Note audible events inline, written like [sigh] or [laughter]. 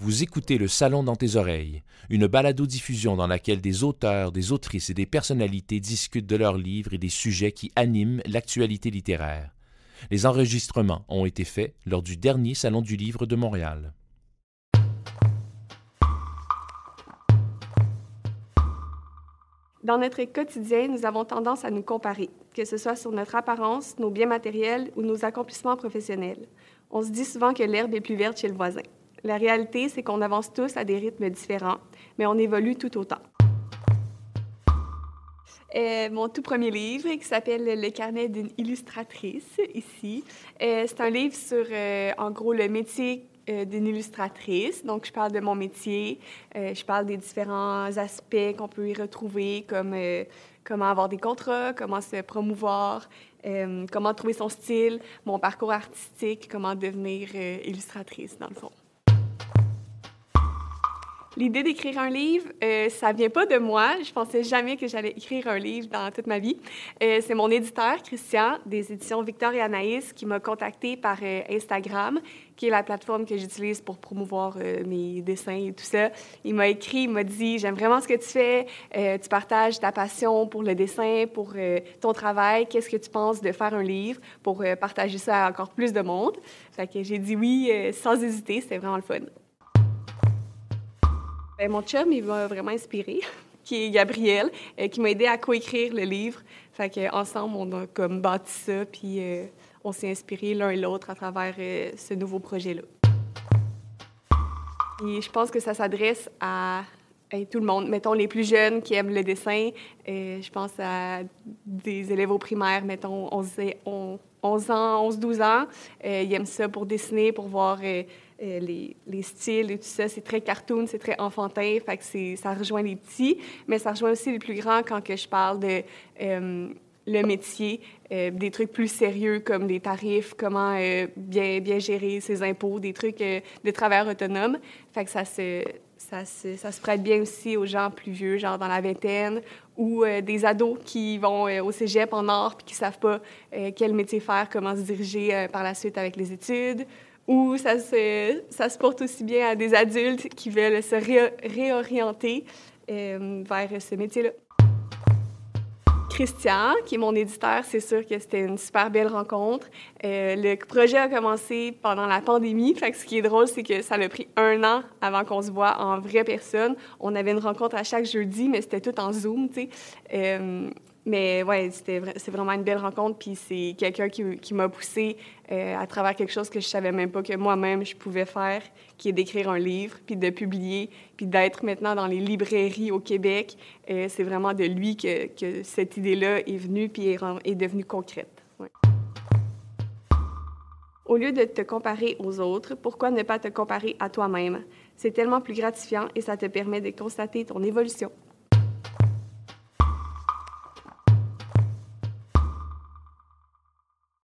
Vous écoutez Le Salon dans tes oreilles, une balado-diffusion dans laquelle des auteurs, des autrices et des personnalités discutent de leurs livres et des sujets qui animent l'actualité littéraire. Les enregistrements ont été faits lors du dernier Salon du Livre de Montréal. Dans notre quotidien, nous avons tendance à nous comparer, que ce soit sur notre apparence, nos biens matériels ou nos accomplissements professionnels. On se dit souvent que l'herbe est plus verte chez le voisin. La réalité, c'est qu'on avance tous à des rythmes différents, mais on évolue tout autant. Euh, mon tout premier livre qui s'appelle Le carnet d'une illustratrice, ici. Euh, c'est un livre sur, euh, en gros, le métier d'une illustratrice. Donc, je parle de mon métier, je parle des différents aspects qu'on peut y retrouver, comme comment avoir des contrats, comment se promouvoir, comment trouver son style, mon parcours artistique, comment devenir illustratrice, dans le fond. L'idée d'écrire un livre, euh, ça vient pas de moi. Je pensais jamais que j'allais écrire un livre dans toute ma vie. Euh, c'est mon éditeur, Christian, des éditions Victor et Anaïs, qui m'a contacté par euh, Instagram, qui est la plateforme que j'utilise pour promouvoir euh, mes dessins et tout ça. Il m'a écrit, il m'a dit J'aime vraiment ce que tu fais. tu partages ta passion pour le dessin, pour ton travail. Qu'est-ce que tu penses de faire un livre pour partager ça à encore plus de monde Fait que j'ai dit oui sans hésiter. C'était vraiment le fun. Ben, mon chum, il m'a vraiment inspiré, [laughs] qui est Gabriel, euh, qui m'a aidé à coécrire le livre. Fait qu'ensemble, on a comme bâti ça, puis euh, on s'est inspiré l'un et l'autre à travers euh, ce nouveau projet-là. Et je pense que ça s'adresse à tout le monde. Mettons les plus jeunes qui aiment le dessin. je pense à des élèves au primaire, mettons 11, 11 ans, 11, 12 ans. ils aiment ça pour dessiner, pour voir euh, les, les, styles et tout ça, c'est très cartoon, c'est très enfantin, fait que ça rejoint les petits, mais ça rejoint aussi les plus grands quand que je parle de euh, le métier, euh, des trucs plus sérieux comme des tarifs, comment bien, bien gérer ses impôts, des trucs de travailleurs autonomes. Fait que ça se, ça, se, ça se prête bien aussi aux gens plus vieux, genre dans la vingtaine, ou des ados qui vont au cégep en art puis qui savent pas quel métier faire, comment se diriger par la suite avec les études, ou ça se, ça se porte aussi bien à des adultes qui veulent se réorienter euh, vers ce métier-là. Christian, qui est mon éditeur, c'est sûr que c'était une super belle rencontre. Euh, le projet a commencé pendant la pandémie. Fait ce qui est drôle, c'est que ça a pris un an avant qu'on se voit en vraie personne. On avait une rencontre à chaque jeudi, mais c'était tout en Zoom, tu sais. Euh, mais ouais, c'était c'est vraiment une belle rencontre. Puis c'est quelqu'un qui, m'a poussé euh, à travers quelque chose que je savais même pas que moi-même je pouvais faire, qui est d'écrire un livre, puis de publier, puis d'être maintenant dans les librairies au Québec. Euh, c'est vraiment de lui que, cette idée-là est venue, puis est devenue concrète. Au lieu de te comparer aux autres, pourquoi ne pas te comparer à toi-même? C'est tellement plus gratifiant et ça te permet de constater ton évolution.